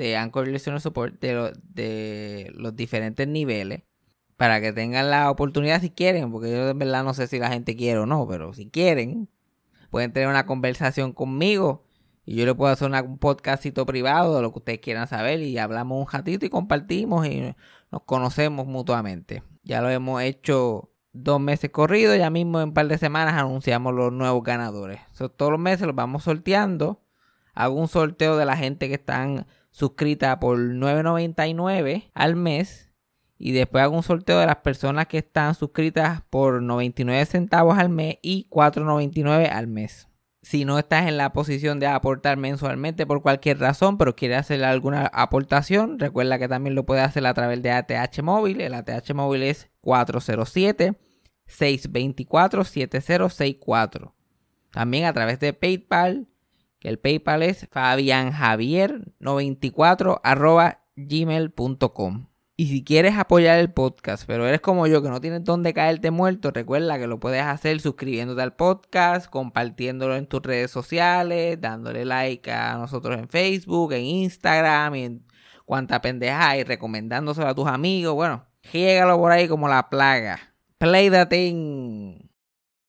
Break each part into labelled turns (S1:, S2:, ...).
S1: de Anchor Listener Support de, de los diferentes niveles para que tengan la oportunidad si quieren, porque yo en verdad no sé si la gente quiere o no, pero si quieren, pueden tener una conversación conmigo y yo le puedo hacer un podcastito privado de lo que ustedes quieran saber y hablamos un ratito y compartimos y nos conocemos mutuamente. Ya lo hemos hecho dos meses corridos, ya mismo en un par de semanas anunciamos los nuevos ganadores. todos los meses los vamos sorteando. Hago un sorteo de la gente que están suscrita por 9.99 al mes. Y después hago un sorteo de las personas que están suscritas por 99 centavos al mes y 4.99 al mes. Si no estás en la posición de aportar mensualmente por cualquier razón, pero quieres hacer alguna aportación, recuerda que también lo puedes hacer a través de ATH móvil. El ATH móvil es 407 624 7064. También a través de PayPal que el PayPal es fabianjavier94 gmail.com. Y si quieres apoyar el podcast, pero eres como yo que no tienes dónde caerte muerto, recuerda que lo puedes hacer suscribiéndote al podcast, compartiéndolo en tus redes sociales, dándole like a nosotros en Facebook, en Instagram y en cuanta pendeja y recomendándoselo a tus amigos. Bueno, llégalo por ahí como la plaga. Play the thing.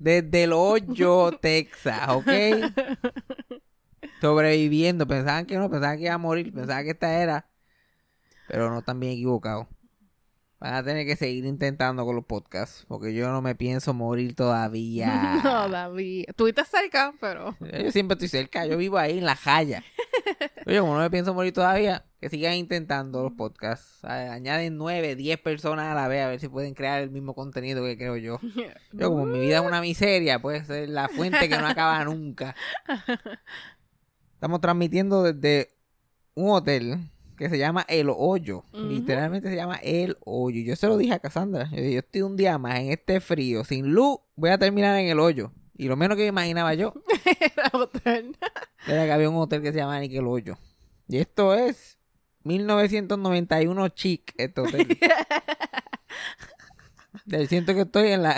S1: desde el hoyo, Texas, ¿ok? Sobreviviendo. Pensaban que no, pensaban que iba a morir, pensaban que esta era. Pero no están bien equivocados. Van a tener que seguir intentando con los podcasts, porque yo no me pienso morir todavía.
S2: No, David. Estuviste cerca, pero.
S1: Yo siempre estoy cerca, yo vivo ahí en la jaya. Oye, como no me pienso morir todavía, que sigan intentando los podcasts. Añaden nueve, diez personas a la vez a ver si pueden crear el mismo contenido que creo yo. Yo, como mi vida es una miseria, pues es la fuente que no acaba nunca. Estamos transmitiendo desde un hotel que se llama El Hoyo. Literalmente se llama El Hoyo. Yo se lo dije a Cassandra. Yo dije, yo estoy un día más en este frío, sin luz, voy a terminar en El Hoyo. Y lo menos que imaginaba yo
S2: Era hotel.
S1: era que había un hotel que se llama Nickel Hoyo. Y esto es 1991 chic, este hotel. Siento que estoy en la,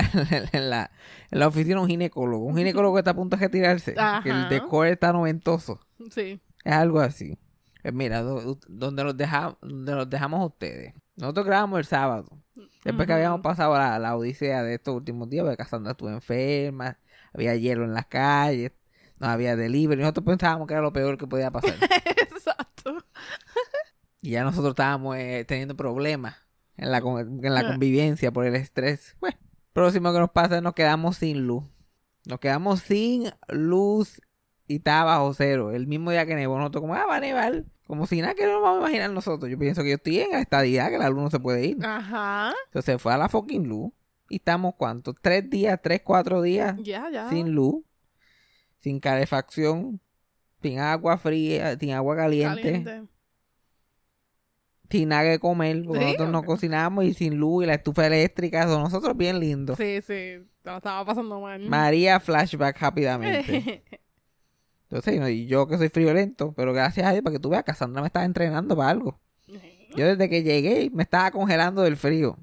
S1: en la, en la oficina de un ginecólogo. Un ginecólogo que está a punto de retirarse. Que el decor está noventoso.
S2: Sí.
S1: Es algo así. Pues mira, do- donde los, deja, donde los dejamos a ustedes. Nosotros grabamos el sábado. Después que habíamos pasado la, la odisea de estos últimos días, porque Cassandra estuvo enferma, había hielo en las calles, no había delivery. Nosotros pensábamos que era lo peor que podía pasar.
S2: Exacto.
S1: Y ya nosotros estábamos eh, teniendo problemas en la, en la convivencia por el estrés. Bueno, próximo que nos pasa, nos quedamos sin luz. Nos quedamos sin luz y estaba bajo cero. El mismo día que nevó, nosotros como, ah, va a nevar. Como si nada que no nos vamos a imaginar nosotros. Yo pienso que yo estoy en la estadidad, que la luz no se puede ir.
S2: Ajá.
S1: Entonces se fue a la fucking luz. Y estamos, ¿cuántos? Tres días, tres, cuatro días
S2: Ya, ya.
S1: sin luz, sin calefacción, sin agua fría, sin agua caliente,
S2: Caliente.
S1: Sin nada que comer. Porque
S2: Sí.
S1: nosotros no cocinamos y sin luz y la estufa eléctrica. Son nosotros bien lindos.
S2: Sí, sí. Lo estaba pasando mal.
S1: María flashback rápidamente. Entonces, y yo que soy friolento, pero gracias a Dios, para que tú veas, Cassandra me estaba entrenando para algo. Yo desde que llegué me estaba congelando del frío.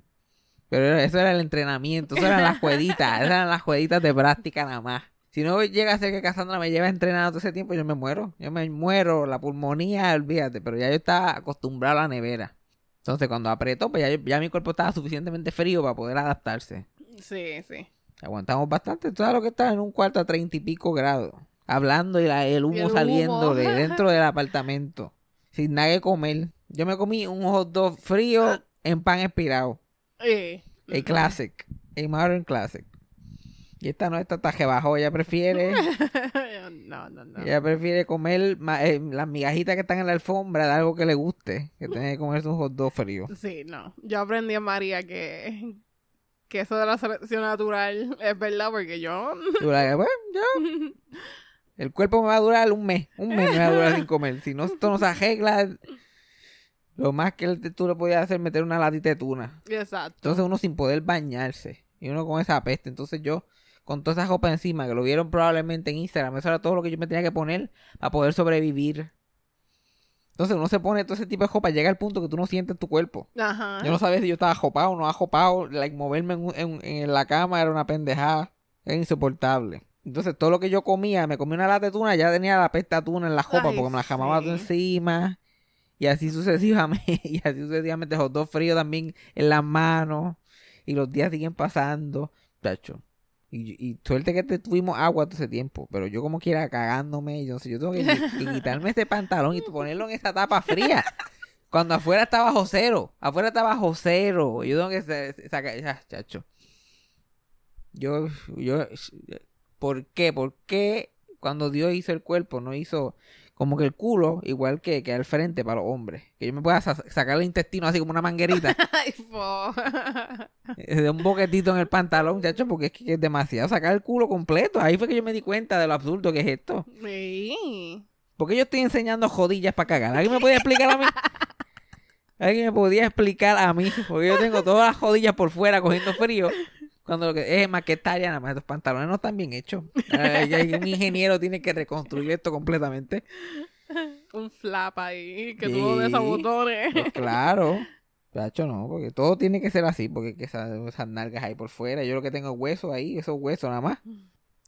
S1: Pero eso era el entrenamiento, eso eran las jueguitas, esas eran las jueguitas de práctica nada más. Si no llega a ser que Cassandra me lleva entrenando todo ese tiempo, yo me muero. Yo me muero, la pulmonía, olvídate. Pero ya yo estaba acostumbrado a la nevera. Entonces cuando apretó, pues ya, ya mi cuerpo estaba suficientemente frío para poder adaptarse.
S2: Sí, sí.
S1: Aguantamos bastante. Todo lo que estaba en un cuarto a treinta y pico grados. Hablando y la- el humo
S2: Y el humo.
S1: saliendo de dentro del apartamento. Sin nada que comer. Yo me comí un hot dog frío en pan expirado.
S2: Eh,
S1: El classic. El modern classic. Y esta no, esta taje bajo. Ella prefiere,
S2: no, no, no.
S1: ella prefiere comer eh, las migajitas que están en la alfombra de algo que le guste. Que tener que comerse un hot dog frío.
S2: Sí, no. Yo aprendí a María que, que eso de la selección natural es verdad porque yo...
S1: Bueno, yo- El cuerpo me va a durar un mes. Un mes me va a durar sin comer. Si no, esto no se arregla. Lo más que tú le podías hacer es meter una latita de tuna.
S2: Exacto.
S1: Entonces uno sin poder bañarse. Y uno con esa peste. Entonces yo, con toda esa ropa encima, que lo vieron probablemente en Instagram, eso era todo lo que yo me tenía que poner para poder sobrevivir. Entonces uno se pone todo ese tipo de ropa, llega al punto que tú no sientes tu cuerpo.
S2: Ajá.
S1: Yo no sabía si yo estaba jopado o no ajopado. Like, moverme en, en- en la cama era una pendejada. Era insoportable. Entonces, todo lo que yo comía, me comía una lata de tuna, ya tenía la pesta tuna en la jopa
S2: Ay,
S1: porque me la jamaba todo
S2: sí.
S1: encima. Y así sucesivamente. Y así sucesivamente, hot dog frío también en las manos. Y los días siguen pasando. Chacho. Y, y suerte que tuvimos agua todo ese tiempo. Pero yo como quiera cagándome. Y yo, yo tengo que, quitarme este pantalón y ponerlo en esa tapa fría. Cuando afuera está bajo cero. Afuera está bajo cero. Yo tengo que sa- sacar. ya, chacho. Yo, yo. ¿Por qué? ¿Por qué cuando Dios hizo el cuerpo no hizo como que el culo igual que, que al frente para los hombres? Que yo me pueda sa- sacar el intestino así como una manguerita.
S2: Ay,
S1: eh, de un boquetito en el pantalón, chacho, porque es que es demasiado sacar el culo completo. Ahí fue que yo me di cuenta de lo absurdo que es esto.
S2: Sí.
S1: ¿Por qué yo estoy enseñando jodillas para cagar? ¿Alguien me podía explicar a mí? ¿Alguien me podía explicar a mí? Porque yo tengo todas las jodillas por fuera cogiendo frío. Cuando lo que es más que talla, nada más estos pantalones no están bien hechos. Un ingeniero tiene que reconstruir esto completamente.
S2: Un flap ahí que
S1: Sí.
S2: tuvo de esos botones.
S1: Pues claro. Chacho, no, porque todo tiene que ser así, porque que esas, esas nalgas ahí por fuera. Yo lo que tengo es hueso ahí, esos huesos nada más.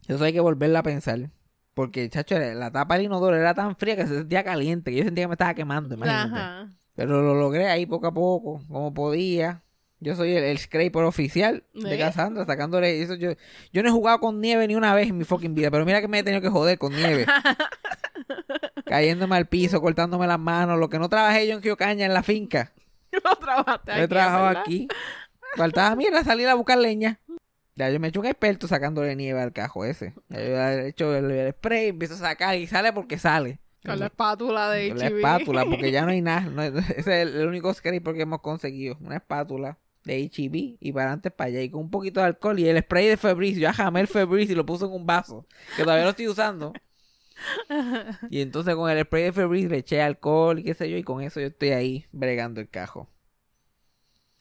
S1: Eso hay que volverla a pensar. Porque, chacho, la tapa del inodoro era tan fría que se sentía caliente, que yo sentía que me estaba quemando, imagínate.
S2: Ajá.
S1: Pero lo logré ahí poco a poco, como podía. Yo soy el, el scraper oficial de
S2: ¿Eh?
S1: Cassandra, sacándole eso. Yo, yo no he jugado con nieve ni una vez en mi fucking vida, pero mira que me he tenido que joder con nieve. Cayéndome al piso, cortándome las manos, lo que no trabajé yo en Kiocaña en la finca.
S2: No trabajaste
S1: Yo he trabajado
S2: ¿verdad?
S1: aquí. Faltaba, mira, salir a buscar leña. Ya yo me he hecho un experto sacándole nieve al cajo ese. Ya yo he hecho el, el spray, empiezo a sacar y sale porque sale.
S2: Con la espátula de
S1: Con la espátula, porque ya no hay nada. no- ese es el único scraper que hemos conseguido. Una espátula de HB y para adelante para allá. Y con un poquito de alcohol y el spray de Febreze. Yo jamé el Febreze y lo puse en un vaso. Que todavía lo estoy usando. Y entonces con el spray de Febreze le eché alcohol y qué sé yo. Y con eso yo estoy ahí bregando el cajo.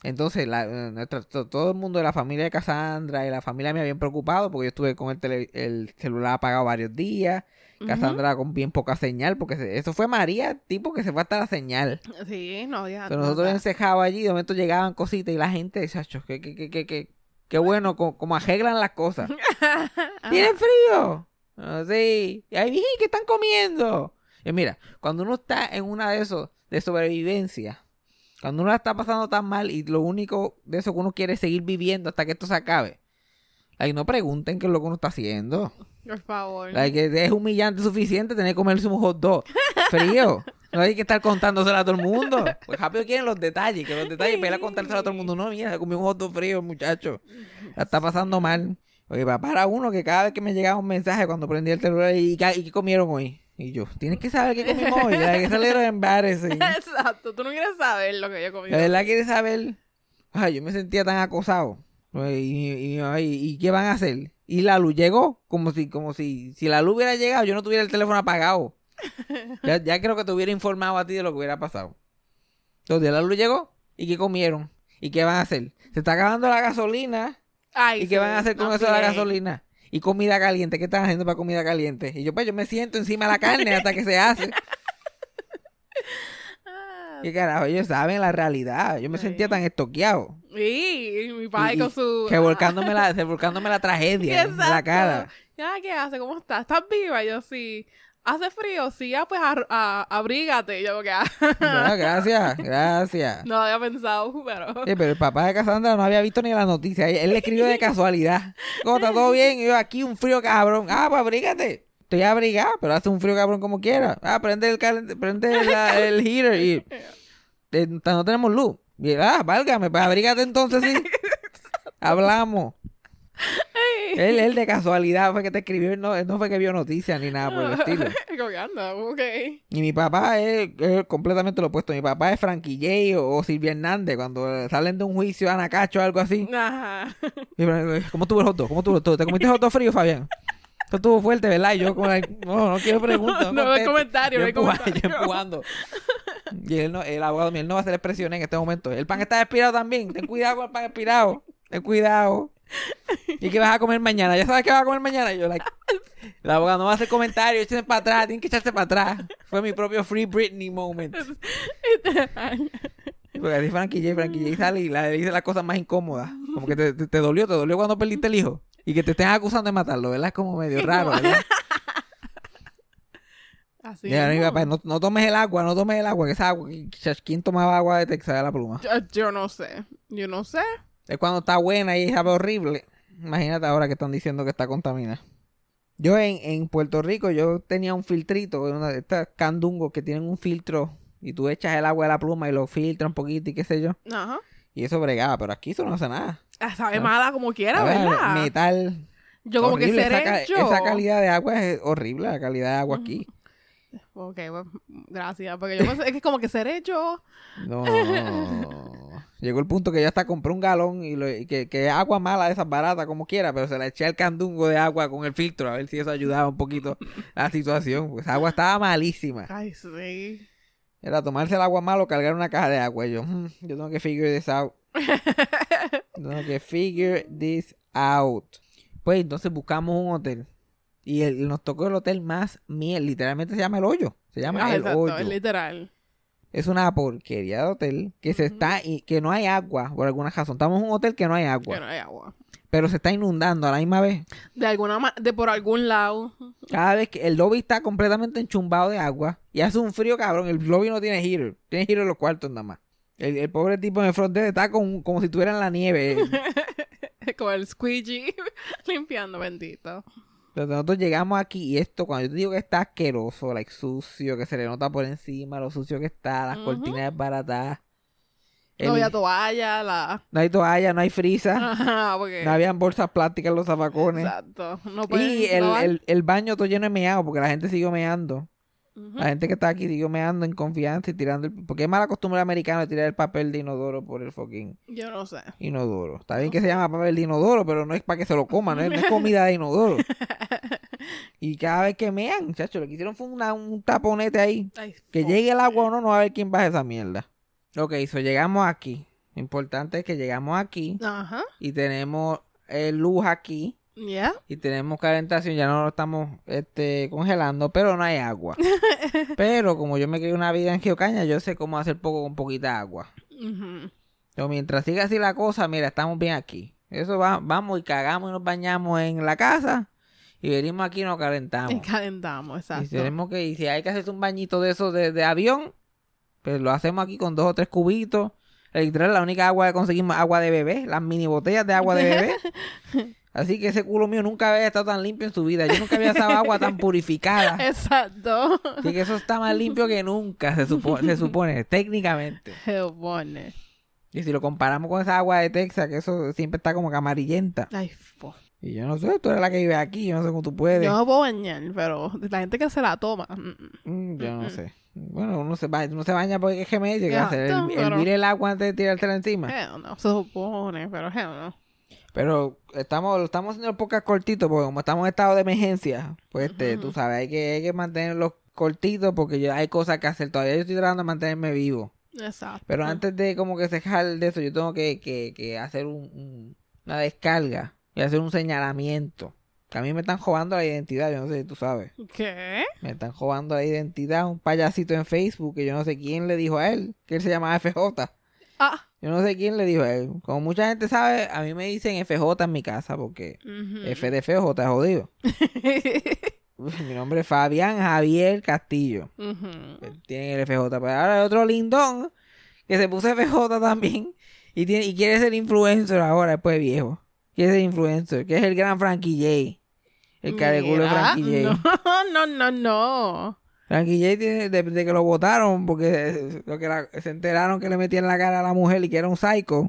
S1: Entonces, la, eh, nuestra- todo el mundo de la familia de Cassandra y la familia me habían preocupado porque yo estuve con el, tele- el celular apagado varios días. Cassandra con bien poca señal, porque se- eso fue María, tipo que se fue hasta la señal.
S2: Sí, no había
S1: Pero nosotros encejados allí, de momento llegaban cositas y la gente, chacho, que, que, que, que, qué bueno, co- como arreglan las cosas. ¿Tienen frío? "Ah, sí. Y ahí, ¿qué están comiendo? Y mira, cuando uno está en una de esos, de sobrevivencia, cuando uno la está pasando tan mal y lo único de eso que uno quiere es seguir viviendo hasta que esto se acabe. Ahí no pregunten qué es lo que uno está haciendo.
S2: Por favor.
S1: Like, es humillante suficiente tener que comerse un hot dog frío. No hay que estar contándoselo a todo el mundo. Pues rápido quieren los detalles, que los detalles, para ir a contárselo a todo el mundo. No, mira, comió un hot dog frío, muchacho. La está pasando mal. Oye, para uno que cada vez que me llegaba un mensaje cuando prendía el celular, ¿y qué, y qué comieron hoy? Y yo, tienes que saber qué comimos hoy. Hay que salir embarrassing.
S2: Exacto, tú no quieres saber lo que yo comido.
S1: La verdad quieres saber. Ay, yo me sentía tan acosado. Ay, Y, y- ay, ¿y qué van a hacer? Y la luz llegó, como si, como si, si la luz hubiera llegado, yo no tuviera el teléfono apagado. Ya, ya creo que te hubiera informado a ti de lo que hubiera pasado. Entonces la luz llegó, ¿y qué comieron? ¿Y qué van a hacer? Se está acabando la gasolina.
S2: Ay,
S1: ¿Y qué van a hacer con
S2: no
S1: eso de la gasolina? Y comida caliente, ¿qué están haciendo para comida caliente? Y yo, pues yo me siento encima de la carne hasta que se hace. ¿Qué carajo? Ellos saben la realidad. Yo me
S2: Sí.
S1: sentía tan estoqueado.
S2: Y mi padre
S1: Y-
S2: con su...
S1: revolcándome la, revolcándome la tragedia en la cara.
S2: Ya, ¿qué hace? ¿Cómo estás? ¿Estás viva? Yo, sí. ¿Hace frío? Sí, ah, pues ar- a- abrígate. Y yo, que
S1: No, gracias, gracias.
S2: No había pensado, pero...
S1: Sí, pero el papá de Cassandra no había visto ni la noticia. Él, le escribió de casualidad. ¿Cómo está todo bien? Y yo aquí un frío cabrón. Ah, pues abrígate. Estoy abrigado, pero hace un frío cabrón como quiera. Ah, prende el, calen- prende la- el heater y eh, no tenemos luz. Y ah, válgame, pues abrígate entonces sí. Hablamos. Él, él de casualidad fue que te escribió, él no, él no fue que vio noticias ni nada por el estilo.
S2: Anda, ok.
S1: Y mi papá es, es completamente lo opuesto. Mi papá es Frankie J o, o Silvia Hernández cuando salen de un juicio a Anacacho o algo así.
S2: Ajá.
S1: Y Fran- ¿Cómo tuvo el hot dog? ¿Cómo tuvo el hot dog? ¿Te comiste hot dog frío, Fabián? Esto estuvo fuerte, ¿verdad? Y yo como, like, no, no quiero preguntar.
S2: No, no hay comentario,
S1: Yo
S2: no hay
S1: empuja-
S2: comentario.
S1: yo empujando. Y él no, el abogado mío, él no va a hacer expresiones en este momento. El pan está expirado también. Ten cuidado con el pan expirado. Ten cuidado. ¿Y qué vas a comer mañana? ¿Ya sabes qué vas a comer mañana? Y yo, like, el abogado no va a hacer comentarios. Échense para atrás. Tienen que echarse para atrás. Fue mi propio Free Britney moment. Porque así Frankie J, Frankie J sale y la, le dice las cosas más incómodas. Como que te, te- te dolió, te dolió cuando perdiste el hijo. Y que te estén acusando de matarlo, ¿verdad? Es como medio raro, ¿verdad?
S2: Así
S1: Y ahora mi
S2: mismo.
S1: papá, no, no tomes el agua, no tomes el agua, que esa agua, ¿quién tomaba agua de Texas de la pluma?
S2: Yo, yo no sé. Yo no sé.
S1: Es cuando está buena y sabe horrible. Imagínate ahora que están diciendo que está contaminada. Yo en, en Puerto Rico, yo tenía un filtrito, una de estas candungos que tienen un filtro y tú echas el agua de la pluma y lo filtras un poquito y qué sé yo.
S2: Ajá.
S1: Y eso bregaba, pero aquí eso no hace nada.
S2: Ah, Sabe
S1: Ah.
S2: mala como quiera,
S1: Sabe a
S2: ¿verdad?
S1: Metal.
S2: Yo como
S1: horrible.
S2: que
S1: esa,
S2: seré yo.
S1: esa calidad de agua es horrible, la calidad de agua aquí.
S2: Ok, pues, gracias. Porque yo pensé, es que como que seré yo.
S1: No. Llegó el punto que yo hasta compré un galón y, lo- y que, agua mala de esas baratas como quiera, pero se la eché al candungo de agua con el filtro a ver si eso ayudaba un poquito a la situación. Pues agua estaba malísima.
S2: Ay, sí.
S1: Era tomarse el agua malo, cargar una caja de agua. Y yo, "Hmm, yo tengo que figure this out. tengo que figure this out. Pues entonces buscamos un hotel. Y el- nos tocó el hotel más miel. Literalmente se llama el hoyo. Se llama
S2: Ah,
S1: el
S2: exacto,
S1: hoyo.
S2: es literal.
S1: Es una porquería de hotel que se está y que no hay agua por alguna razón. Estamos en un hotel que no hay agua,
S2: Que no hay agua.
S1: pero se está inundando a la misma vez.
S2: De alguna ma- de por algún lado.
S1: Cada vez que el lobby está completamente enchumbado de agua y hace un frío cabrón, el lobby no tiene heater, tiene heater en los cuartos nada más. El, el pobre tipo en el front desk está con- como si estuviera en la nieve.
S2: Como el squeegee limpiando, bendito.
S1: Entonces nosotros llegamos aquí y esto, cuando yo te digo que está asqueroso, like sucio, que se le nota por encima, lo sucio que está, las cortinas baratadas.
S2: No había toalla, la...
S1: no hay toalla, no hay frisa,
S2: Ajá, porque...
S1: no habían bolsas plásticas en los zafacones.
S2: Exacto. No
S1: Y el, el, el baño todo lleno de meado porque la gente siguió meando. La gente que está aquí siguió meando en confianza y tirando el... Porque es mala costumbre americana tirar el papel de inodoro por el fucking
S2: Yo no sé.
S1: inodoro. Está bien que se llama papel de inodoro, pero no es para que se lo coman, no es, no es comida de inodoro. Y cada vez que mean, muchachos, lo que hicieron fue una- un taponete ahí.
S2: Ay,
S1: Que llegue el agua o no, no va a ver quién baja esa mierda. Ok, so llegamos aquí. Lo importante es que llegamos aquí
S2: Ajá.
S1: y tenemos eh, luz aquí.
S2: Ya.
S1: y tenemos calentación, ya no lo estamos este, congelando, pero no hay agua. pero como yo me quedé una vida en Geocaña, yo sé cómo hacer poco con poquita agua.
S2: Ujú.
S1: Pero mientras siga así la cosa, mira, estamos bien aquí. Eso va, vamos y cagamos y nos bañamos en la casa y venimos aquí y nos calentamos.
S2: Y calentamos,
S1: Y
S2: exacto.
S1: tenemos que, y si hay que hacer un bañito de esos de, de avión, pues lo hacemos aquí con dos o tres cubitos. Literal, la única agua que conseguimos es agua de bebé, las mini botellas de agua de bebé. Así que ese culo mío nunca había estado tan limpio en su vida. Yo nunca había usado agua tan purificada.
S2: Exacto.
S1: Así que eso está más limpio que nunca, se, supo- se supone, técnicamente.
S2: Se pone.
S1: Y si lo comparamos con esa agua de Texas, que eso siempre está como que amarillenta.
S2: Ay, fo.
S1: Y yo no sé, tú eres la que vive aquí, yo no sé cómo tú puedes.
S2: Yo no puedo bañar, pero la gente que se la toma. mm, mm.
S1: Mm, yo no sé. Bueno, uno se, ba- uno se baña porque es que me llega a hacer el,
S2: pero-
S1: hervir el agua antes de tirársela encima.
S2: Hell no, se supone, pero hell no.
S1: Pero estamos, lo estamos haciendo el podcast cortito porque como estamos en estado de emergencia, pues este, tú sabes, hay que, hay que mantenerlos cortitos porque yo, hay cosas que hacer. Todavía yo estoy tratando de mantenerme vivo.
S2: Exacto.
S1: Pero antes de como que dejar de eso, yo tengo que, que, que hacer un, un- una descarga y hacer un señalamiento. Que a mí me están robando la identidad, yo no sé si tú sabes.
S2: ¿Qué?
S1: Me están robando la identidad. Un payasito en Facebook que yo no sé quién le dijo a él, que él se llama FJ.
S2: Ah.
S1: Yo no sé quién le dijo a él. Como mucha gente sabe, a mí me dicen FJ en mi casa porque
S2: Ujú.
S1: F de feo, J es jodido. Mi nombre es Fabián Javier Castillo.
S2: Ujú.
S1: Tiene el FJ. Pero ahora hay otro lindón que se puso FJ también. Y, tiene, y quiere ser influencer ahora, después de viejo. Quiere ser influencer, que es el gran Frankie J. El careculo de Frankie J.
S2: No, no, no, no.
S1: Frankie desde que lo votaron, porque lo que se enteraron que le metían la cara a la mujer y que era un psycho.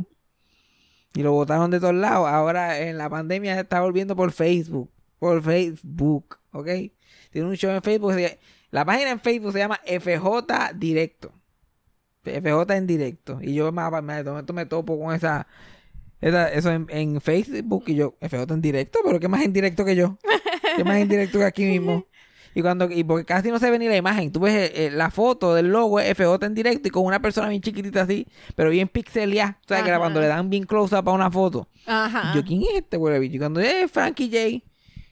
S1: Y lo votaron de todos lados. Ahora en la pandemia se está volviendo por Facebook. Por Facebook, ¿ok? Tiene un show en Facebook. La página en Facebook se llama FJ Directo. FJ en directo. Y yo me, me, de me topo con esa, esa- eso en, en Facebook y yo, FJ en directo, pero ¿qué más en directo que yo? ¿Qué más en directo que aquí mismo? Y cuando, y porque casi no se ve ni la imagen, tú ves eh, eh, la foto del logo FJ en directo y con una persona bien chiquitita así, pero bien pixeleada. O sea, que cuando le dan bien close up a una foto.
S2: Ajá.
S1: Y yo, ¿quién es este huele? Y cuando es Frankie J.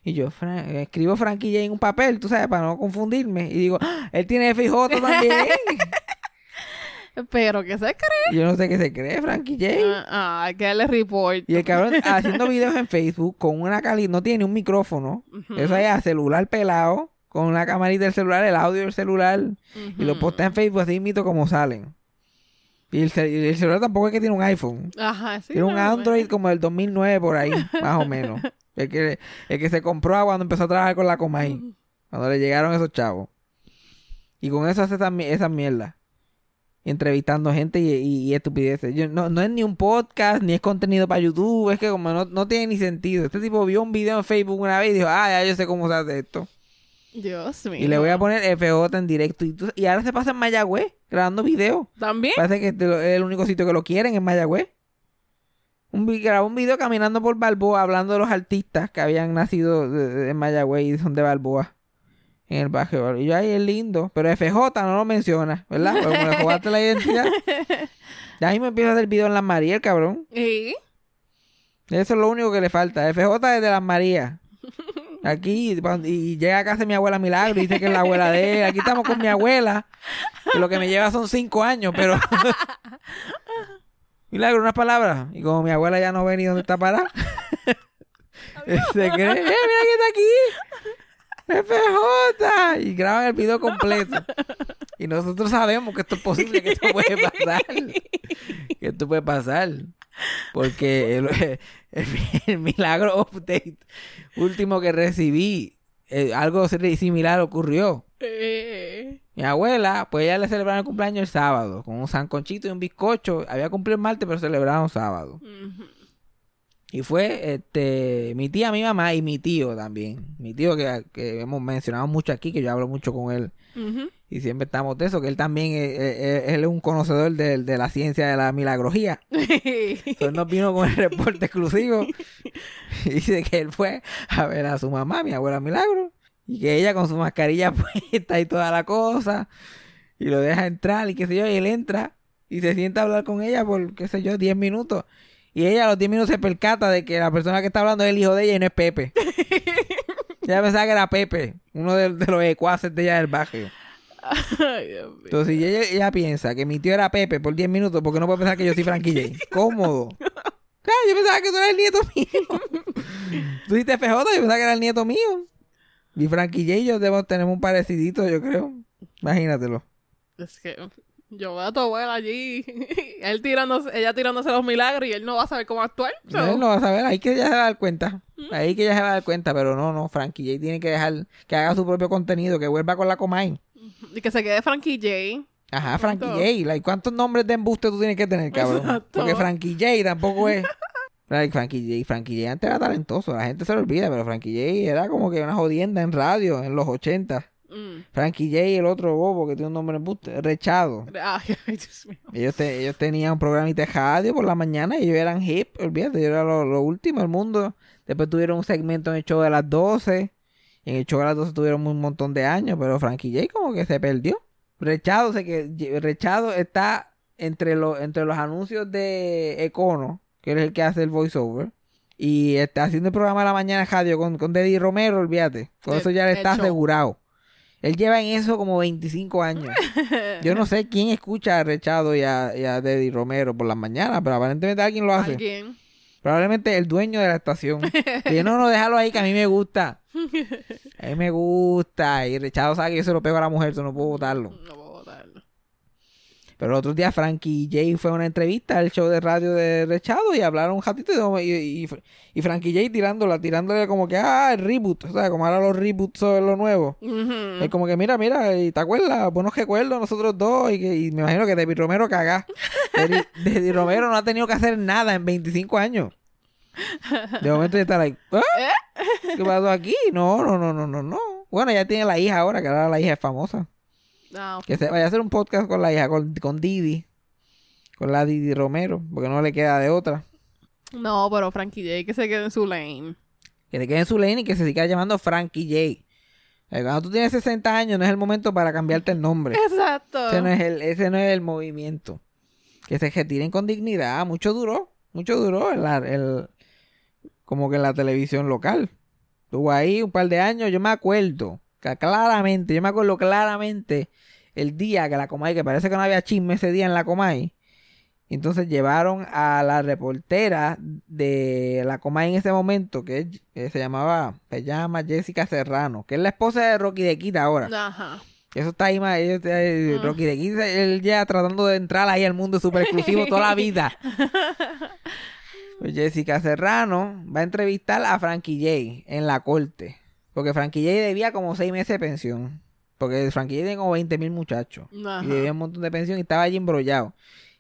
S1: Y yo Fra- escribo Frankie J en un papel, tú sabes, para no confundirme. Y digo, ¡Ah! él tiene FJ también.
S2: Pero que se cree.
S1: Yo no sé qué se cree, Frankie J.
S2: Ah, hay que darle report.
S1: Y el cabrón haciendo videos en Facebook con una calidad, no tiene ni un micrófono. Eso es a celular pelado, con una camarita del celular, el audio del celular. Y lo postea en Facebook así mito como salen. Y el, celular tampoco es que tiene un iPhone.
S2: Ajá, sí.
S1: tiene un Android
S2: bueno.
S1: como del 2009 por ahí, más o menos. El que, el que se compró cuando empezó a trabajar con la Comay. Cuando le llegaron esos chavos. Y con eso hace esa, esa mierda. Entrevistando gente y, y- y estupideces. Yo- no, no es ni un podcast, ni es contenido para YouTube. Es que como no, no tiene ni sentido. Este tipo vio un video en Facebook una vez y dijo, ah, ya yo sé cómo se hace esto.
S2: Dios mío.
S1: Y le voy a poner FJ en directo. Y, tú- y ahora se pasa en Mayagüez grabando videos.
S2: ¿También?
S1: Parece que este lo- es el único sitio que lo quieren en Mayagüez. Un, vi- grabó un video caminando por Balboa hablando de los artistas que habían nacido de- de- en Mayagüez y son de Balboa. En el barrio. Y yo, ay, es lindo. Pero FJ no lo menciona, ¿verdad? Porque como le jugaste la identidad. Ya ahí me empieza a hacer video en Las Marías, el cabrón.
S2: ¿Y?
S1: Eso es lo único que le falta. FJ es de Las Marías. Aquí, y llega a casa mi abuela Milagro y dice que es la abuela de él. Aquí estamos con mi abuela. Que lo que me lleva son cinco años, pero. Milagro, unas palabras. Y como mi abuela ya no ve ni dónde está parada. se cree, ¡eh, mira que está aquí! ¡FJ! Y graban el video completo. Y nosotros sabemos que esto es posible, que esto puede pasar. Que esto puede pasar. Porque el, el- el milagro update último que recibí, eh, algo similar ocurrió.
S2: Eh,
S1: Mi abuela, pues ella le celebraron el cumpleaños el sábado, con un sanconchito y un bizcocho. Había cumplido el martes, pero celebraron sábado. Y fue este mi tía, mi mamá y mi tío también. Mi tío que, que hemos mencionado mucho aquí, que yo hablo mucho con él. Y siempre estamos de eso, que él también es, es- un conocedor de, de la ciencia de la milagrología. Entonces nos vino con el reporte exclusivo. Y dice que él fue a ver a su mamá, mi abuela Milagro. Y que ella con su mascarilla puesta y toda la cosa. Y lo deja entrar y qué sé yo. Y él entra y se sienta a hablar con ella por, qué sé yo, 10 minutos. Y ella a los 10 minutos se percata de que la persona que está hablando es el hijo de ella y no es Pepe. ella pensaba que era Pepe, uno de, de los ecuaces de ella del barrio.
S2: Ay, Dios mío.
S1: Entonces, si ella, ella piensa que mi tío era Pepe por 10 minutos, porque no puede pensar que yo soy Frankie J? Cómodo. Claro, yo pensaba que tú eras el nieto mío. tú dijiste FJ, yo pensaba que era el nieto mío. Y Frankie J y yo debemos tener un parecidito, yo creo. Imagínatelo.
S2: Es que yo veo a tu abuela allí, él tirándose, ella tirándose los milagros y él no va a saber cómo actuar. so.
S1: Él no va a saber, ahí que ella se va a dar cuenta. Ahí que ella se va a dar cuenta, pero no, no, Frankie J tiene que dejar que haga su propio contenido, que vuelva con la Comay.
S2: Y que se quede Frankie J.
S1: Ajá, Frankie. J. Like, ¿Cuántos nombres de embuste tú tienes que tener, cabrón?
S2: Exacto.
S1: Porque Frankie J tampoco es. Like, Frankie J. Frankie J antes era talentoso, la gente se lo olvida, pero Frankie J era como que una jodienda en radio en los 80.
S2: Mm.
S1: Frankie J, el otro bobo que tiene un nombre de embuste, Rechado.
S2: Ay, Dios mío.
S1: Ellos, te- ellos tenían un programa de radio por la mañana y ellos eran hip, olvídate, ellos eran lo, lo último del mundo. Después tuvieron un segmento en el show de las 12. En el 12 tuvieron un montón de años, pero Frankie J como que se perdió. Rechado, sé que Rechado está entre, los entre los anuncios de Econo, que es el que hace el voiceover, Y está haciendo el programa de la mañana radio con, con Deddy Romero, olvídate. Con
S2: El-
S1: eso ya le está
S2: show.
S1: asegurado. Él lleva en eso como 25 años. Yo no sé quién escucha a Rechado y a, y a Deddy Romero por las mañanas, pero aparentemente alguien lo hace.
S2: Alguien.
S1: Probablemente el dueño de la estación. Y no, no, déjalo ahí que a mí me gusta. A mí me gusta. Y Rechado sabe que yo se lo pego a la mujer, eso no puedo votarlo.
S2: No.
S1: Pero el otro día Frankie J fue a una entrevista al show de radio de Rechado y hablaron un ratito y, y, y, Frankie J tirándola, tirándole como que, ah, el reboot. O sea, como ahora los reboots son lo nuevo.
S2: Ujú.
S1: Es como que, mira, mira, y te acuerdas, buenos recuerdos nosotros dos. Y, que, y me imagino que David Romero cagá. David, David Romero no ha tenido que hacer nada en 25 años. De momento ya está like, ¿ah? ¿qué pasó aquí? No, no, no, no, no, no. Bueno, ya tiene la hija ahora, que ahora la hija es famosa.
S2: Ah,
S1: Que se vaya a hacer un podcast con la hija, con, con Didi. Con la Didi Romero, porque no le queda de otra.
S2: No, pero Frankie J que se quede en su lane.
S1: Que te quede en su lane y que se siga llamando Frankie J. Eh, Cuando tú tienes 60 años no es el momento para cambiarte el nombre.
S2: Exacto.
S1: Ese no es el, ese no es el movimiento. Que se retiren con dignidad. Mucho duró. Mucho duró en la, el, como que en la televisión local. Estuvo ahí un par de años. Yo me acuerdo. Claramente. Yo me acuerdo claramente. El día que la Comay. Que parece que no había chisme ese día en la Comay. Entonces llevaron a la reportera de la Comay en ese momento. Que, es- que se llamaba. Se llama Jessica Serrano. Que es la esposa de Rocky de Quita ahora.
S2: Ajá.
S1: Eso está ahí más. eh,
S2: Mm.
S1: Rocky de Kid, él ya tratando de entrar ahí al mundo super exclusivo toda la vida. Pues Jessica Serrano va a entrevistar a Frankie J en la corte. Porque Frankie J debía como seis meses de pensión. Porque Frankie J tiene como 20 mil muchachos.
S2: Ajá.
S1: Y debía un montón de pensión y estaba allí embrollado.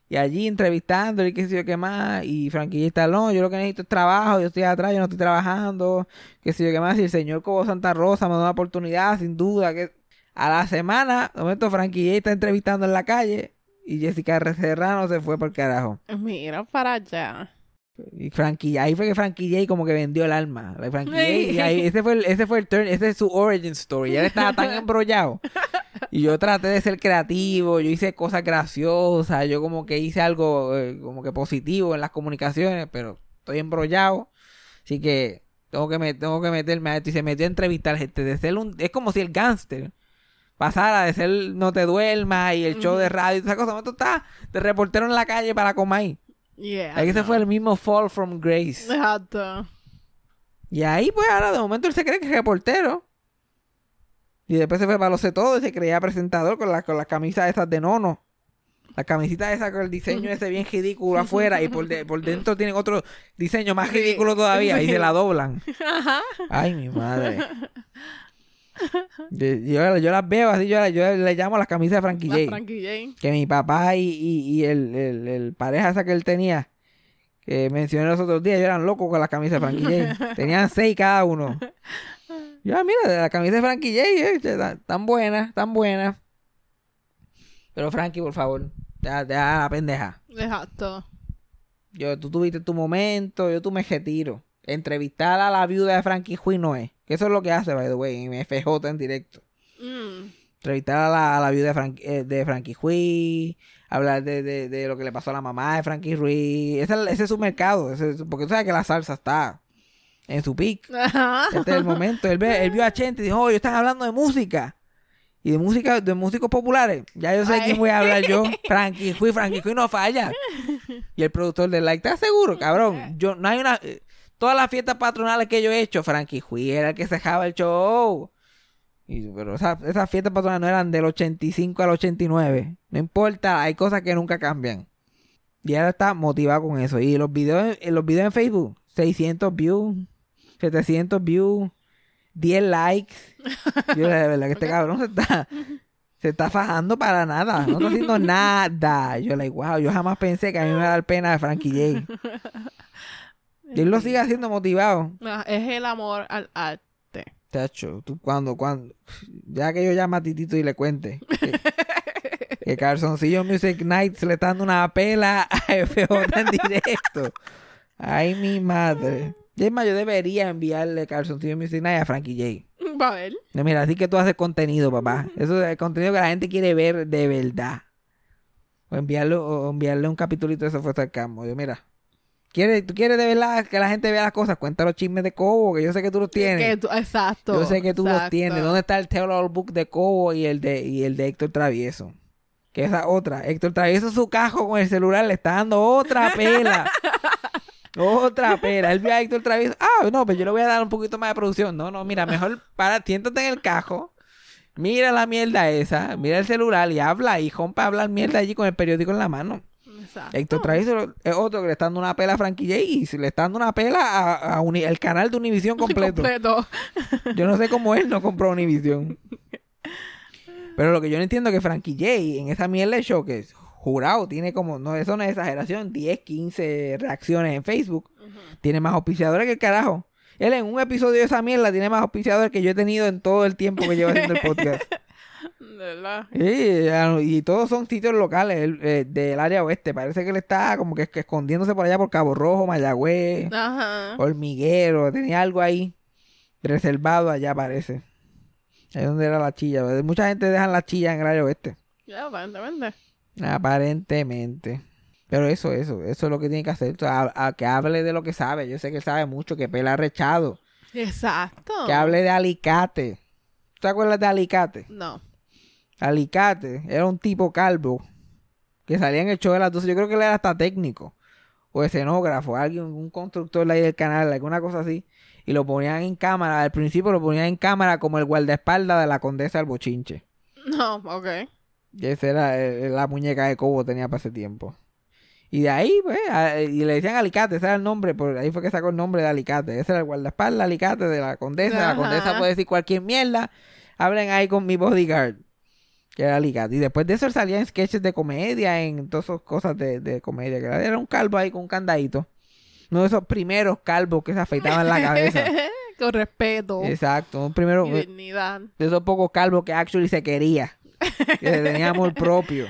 S1: Y allí entrevistando y qué sé yo qué más. Y Frankie J está, no, yo lo que necesito es trabajo, yo estoy atrás, yo no estoy trabajando, qué sé yo qué más. Y el señor Cobo Santa Rosa me da una oportunidad, sin duda. que A la semana, de momento Frankie J está entrevistando en la calle. Y Jessica Serrano se fue por carajo.
S2: Mira para allá.
S1: Y Frankie, ahí fue que Frankie J como que vendió el alma. Frankie J, y ahí- ese fue el, ese fue el turn, ese es su origin story. Ya él estaba tan embrollado. Y yo traté de ser creativo, yo hice cosas graciosas, yo como que hice algo eh, como que positivo en las comunicaciones, pero estoy embrollado. Así que tengo que, me, tengo que meterme a esto. Y se metió a entrevistar gente. De ser un, es como si el gángster pasara de ser No te duermas y el show de radio y todas esas cosas. Tú estás de reportero en la calle para Comay.
S2: Yeah.
S1: Ahí ese
S2: no.
S1: fue el mismo fall from grace.
S2: Exacto.
S1: Y ahí, pues, ahora de momento él se cree que es reportero. Y después se fue para todo y se creía presentador con, las con las camisas esas de nono. Las camisitas esas con el diseño ese bien ridículo afuera y por, de- por dentro tienen otro diseño más ridículo todavía y se la doblan.
S2: Ajá.
S1: Ay, mi madre. Yo, yo- yo las veo así, yo, yo le llamo las camisas de Frankie J.
S2: Frankie J.
S1: Que mi papá y, y, y el, el, el pareja esa que él tenía, que mencioné los otros días, ellos eran locos con las camisas de Frankie J. Tenían seis cada uno. Yo, ah, mira, la camisa de Frankie J, eh, tan, buena, tan buena. Pero Frankie, por favor, deja, deja la pendeja.
S2: Exacto.
S1: Yo, tú tuviste tu momento, yo tú me retiro. Entrevistar a la viuda de Frankie Hui no es. Que eso es lo que hace, by the way, en FJ en directo.
S2: Mm.
S1: entrevistar a la, a la viuda de, Frank- eh, de Frankie Ruiz, hablar de, de, de lo que le pasó a la mamá de Frankie Ruiz. Ese, ese es su mercado, ese porque tú sabes que la salsa está en su pic. Este es el momento. Él, ve, él vio a Chente y dijo, oye, están hablando de música. Y de música, de músicos populares. Ya yo sé
S2: Ay.
S1: quién voy a hablar yo. Frankie Ruiz, Frankie Ruiz no falla. Y el productor de Like, ¿estás seguro, cabrón? Yo, no hay una... eh, Todas las fiestas patronales que yo he hecho, Frankie Ruiz era el que cejaba el show. Y, pero esas, fiestas patronales no eran del 85 al 89. No importa, hay cosas que nunca cambian. Y ahora está motivado con eso. Y los videos, los videos en Facebook, 600 views, 700 views, 10 likes. Yo de verdad que este cabrón se está, se está fajando para nada. No está haciendo nada. Yo like, wow, yo jamás pensé que a mí me iba a dar pena de Frankie J. Y él lo sigue haciendo motivado.
S2: Ah, Es el amor al arte.
S1: Tacho, tú cuando, cuando, ya que yo llamo a Titito y le cuente que, que Calzoncillo Music Night se le está dando una pela a FJ en directo. Ay, mi madre. Y es más, yo debería enviarle Calzoncillo Music Night a Frankie J.
S2: Va a ver.
S1: No, mira, así que tú haces contenido, papá. Eso es el contenido que la gente quiere ver de verdad. O enviarle, o enviarle un capitulito de eso fue sarcasmo. Yo, mira, ¿Quieres, ¿Tú quieres de verdad que la gente vea las cosas? Cuenta los chismes de Cobo, que yo sé que tú los tienes.
S2: Que tú- exacto.
S1: Yo sé que tú los tienes. ¿Dónde está el All Book de Cobo y el de, y el de Héctor Travieso? Que esa otra. Héctor Travieso su cajo con el celular le está dando otra pela. otra pela. Él vio a Héctor Travieso. Ah, no, pues yo le voy a dar un poquito más de producción. No, no, mira, mejor para, siéntate en el cajo. Mira la mierda esa. Mira el celular y habla. Y para hablar mierda allí con el periódico en la mano.
S2: Exacto.
S1: Héctor Travieso es otro que le está dando una pela a Frankie J. Y le está dando una pela a, a Uni- el canal de Univision completo.
S2: Completo.
S1: Yo no sé cómo él no compró Univision. Pero lo que yo no entiendo es que Frankie J en esa mierda de show que es jurado tiene como, no, eso no es exageración, 10, 15 reacciones en Facebook. Tiene más auspiciadores que el carajo. Él en un episodio de esa mierda tiene más auspiciadores que yo he tenido en todo el tiempo que llevo haciendo el podcast.
S2: De verdad.
S1: Sí, y todos son sitios locales eh, del área oeste. Parece que él está como que, que escondiéndose por allá por Cabo Rojo, Mayagüez,
S2: Ajá.
S1: Hormiguero. Tenía algo ahí reservado allá, parece. Ahí donde era la chilla. Mucha gente deja la chilla en el área oeste.
S2: Ya, aparentemente.
S1: Aparentemente. Pero eso, eso, eso es lo que tiene que hacer. O sea, a- a que hable de lo que sabe. Yo sé que él sabe mucho, que pela rechado.
S2: Exacto.
S1: Que hable de alicate. ¿Tú te acuerdas de alicate?
S2: No.
S1: Alicate era un tipo calvo que salía en el show de las 12. Yo creo que él era hasta técnico o escenógrafo, alguien, un constructor de ahí del canal, alguna cosa así. Y lo ponían en cámara. Al principio lo ponían en cámara como el guardaespaldas de la condesa del bochinche.
S2: No, ok.
S1: Y esa era eh, la muñeca de Cobo tenía para ese tiempo. Y de ahí, pues, a- y le decían Alicate, ese era el nombre, por ahí fue que sacó el nombre de Alicate. Ese era el guardaespaldas Alicate de la condesa. La condesa puede decir cualquier mierda. Hablen ahí con mi bodyguard. Que era Alicate. Y después de eso salía en sketches de comedia, en todas esas cosas de, de comedia. Que era, un calvo ahí con un candadito. Uno de esos primeros calvos que se afeitaban la cabeza.
S2: Con respeto.
S1: Exacto. Un primero,
S2: Y dignidad.
S1: de esos pocos calvos que actually se quería. Que se tenía amor propio.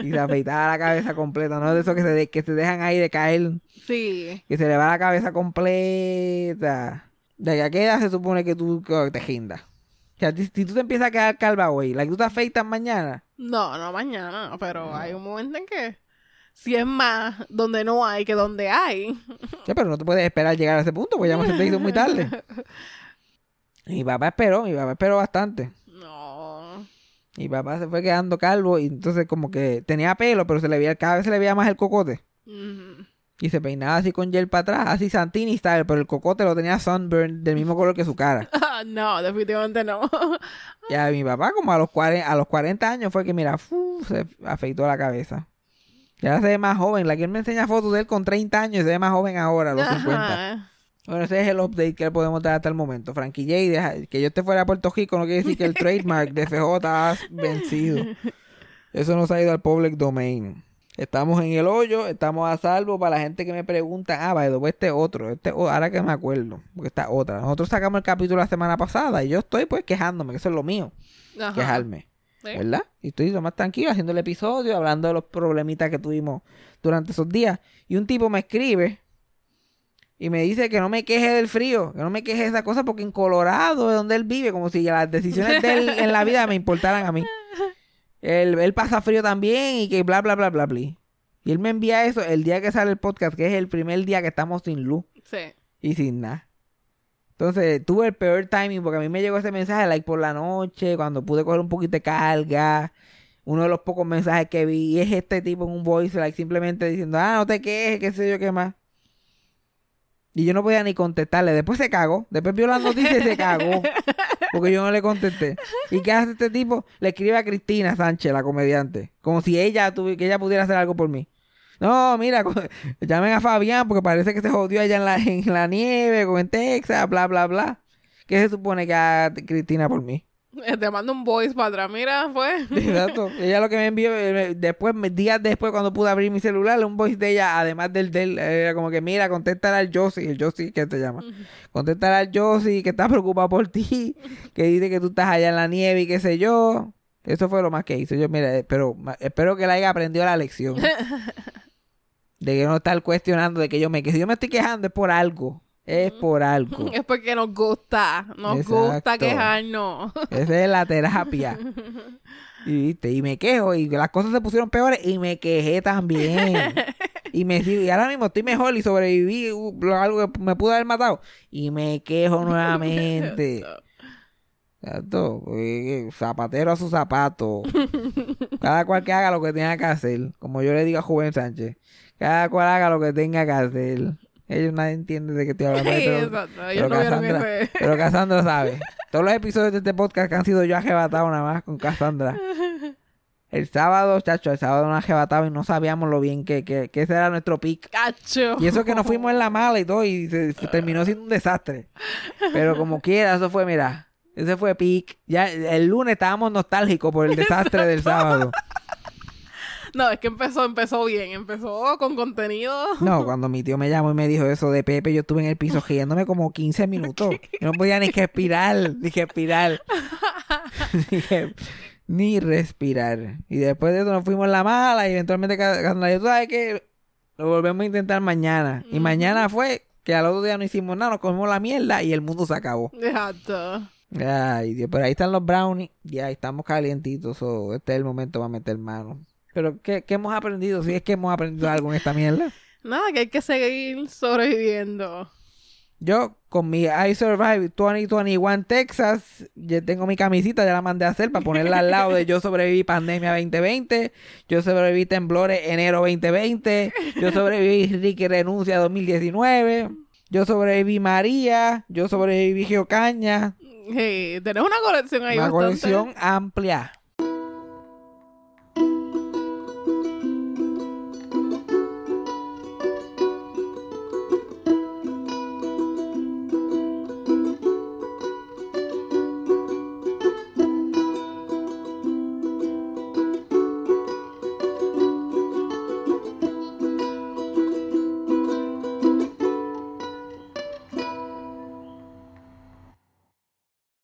S1: Y se afeitaba la cabeza completa. No de esos que se, de- que se dejan ahí de caer.
S2: Sí.
S1: Que se le va la cabeza completa. ¿De a qué edad se supone que tú que te gindas? O sea, si, tú te empiezas a quedar calva hoy, la que tú te afeitas mañana.
S2: No, no mañana. Pero hay un momento en que si es más donde no hay que donde hay.
S1: Ya, pero no te puedes esperar llegar a ese punto, pues ya te hizo muy tarde. Mi papá esperó, mi papá esperó bastante.
S2: No.
S1: Mi papá se fue quedando calvo y entonces como que tenía pelo, pero se le veía, cada vez se le veía más el cocote.
S2: Ujú.
S1: Y se peinaba así con gel para atrás, así Santini style, pero el cocote lo tenía sunburn del mismo color que su cara.
S2: no, definitivamente no.
S1: Y a mi papá como a los 40, a los 40 años fue que mira, fu, se afeitó la cabeza. Y ahora se ve más joven. La que él me enseña fotos de él con 30 años y se ve más joven ahora, a los 50.
S2: Ajá.
S1: Bueno, ese es el update que le podemos dar hasta el momento. Frankie J, deja- que yo esté fuera de Puerto Rico no quiere decir que el trademark de FJ ha vencido. Eso no se ha ido al public domain. Estamos en el hoyo, estamos a salvo para la gente que me pregunta, ah, way, este otro, este ahora que me acuerdo, porque está otra. Nosotros sacamos el capítulo la semana pasada y yo estoy pues quejándome, que eso es lo mío,
S2: Ajá.
S1: quejarme,
S2: Sí.
S1: ¿verdad? Y estoy lo más tranquilo haciendo el episodio, hablando de los problemitas que tuvimos durante esos días. Y un tipo me escribe y me dice que no me queje del frío, que no me queje de esa cosa porque en Colorado, de donde él vive, como si las decisiones de él en la vida me importaran a mí. Él, él pasa frío también y que bla, bla, bla, bla, bla. Y él me envía eso el día que sale el podcast, que es el primer día que estamos sin luz
S2: Sí.
S1: y sin nada. Entonces tuve el peor timing porque a mí me llegó ese mensaje like por la noche, cuando pude coger un poquito de carga. Uno de los pocos mensajes que vi es este tipo en un voice like simplemente diciendo, ah, no te quejes, qué sé yo qué más. Y yo no podía ni contestarle. Después se cagó. Después vio las noticias y se cagó. Porque yo no le contesté. ¿Y qué hace este tipo? Le escribe a Cristina Sánchez, la comediante. Como si ella tuvi- que ella pudiera hacer algo por mí. No, mira, llamen a Fabián porque parece que se jodió allá en la, en la nieve, con en Texas, bla, bla, bla. ¿Qué se supone que haga Cristina por mí?
S2: Eh, Te mando un voice para atrás. Mira, fue.
S1: Exacto. Ella lo que me envió, eh, después, días después, cuando pude abrir mi celular, un voice de ella, además del de él, era como que, mira, contéstale al Josie, el Josie que te llama. Contéstale al Josie que está preocupado por ti, que dice que tú estás allá en la nieve y qué sé yo. Eso fue lo más que hizo. Yo, mira, eh, pero ma- espero que la haya aprendido la lección. De que no estar cuestionando de que yo me quejo. Si yo me estoy quejando es por algo. Es por algo.
S2: Es porque nos gusta. Nos gusta quejarnos.
S1: Esa es la terapia. Y, viste, y me quejo y las cosas se pusieron peores y me quejé también. y me y ahora mismo estoy mejor y sobreviví uh, algo que me pudo haber matado y me quejo nuevamente. Exacto, eh, zapatero a su zapato. Cada cual que haga lo que tenga que hacer. Como yo le digo a Juven Sánchez. Cada cual haga lo que tenga que hacer. Ellos nadie entiende de qué estoy hablando.
S2: Sí,
S1: pero,
S2: exacto.
S1: Pero
S2: no
S1: Cassandra, pero Cassandra sabe. Todos los episodios de este podcast que han sido yo arrebatado nada más con Cassandra. El sábado, chacho, el sábado nos arrebatado y no sabíamos lo bien que, que, que ese era nuestro pick.
S2: Cacho.
S1: Y eso que nos fuimos en la mala y todo, y se, se terminó siendo un desastre. Pero como quiera, eso fue, mira, ese fue pick. Ya el lunes estábamos nostálgicos por el desastre del sábado.
S2: No, es que empezó, empezó bien. Empezó con contenido.
S1: No, cuando mi tío me llamó y me dijo eso de Pepe, yo estuve en el piso riéndome como 15 minutos. Yo no podía ni respirar, ni respirar. Ni respirar. Y después de eso nos fuimos la mala y eventualmente cuando yo, sabes que lo volvemos a intentar mañana. Y mañana fue que al otro día no hicimos nada, nos comimos la mierda y el mundo se acabó.
S2: Exacto.
S1: Ay, Dios, pero ahí están los brownies y ahí estamos calientitos. so, este es el momento para meter mano. Pero, ¿qué, qué hemos aprendido? Si es que hemos aprendido algo en esta mierda.
S2: Nada, que hay que seguir sobreviviendo.
S1: Yo, con mi I Survive 2021 Texas, ya tengo mi camisita, ya la mandé a hacer para ponerla al lado de Yo sobreviví pandemia 2020, Yo sobreviví temblores enero 2020, Yo sobreviví Ricky renuncia 2019, Yo sobreviví María, Yo sobreviví Geocaña,
S2: Hey, tenés una colección ahí
S1: una
S2: bastante.
S1: colección amplia.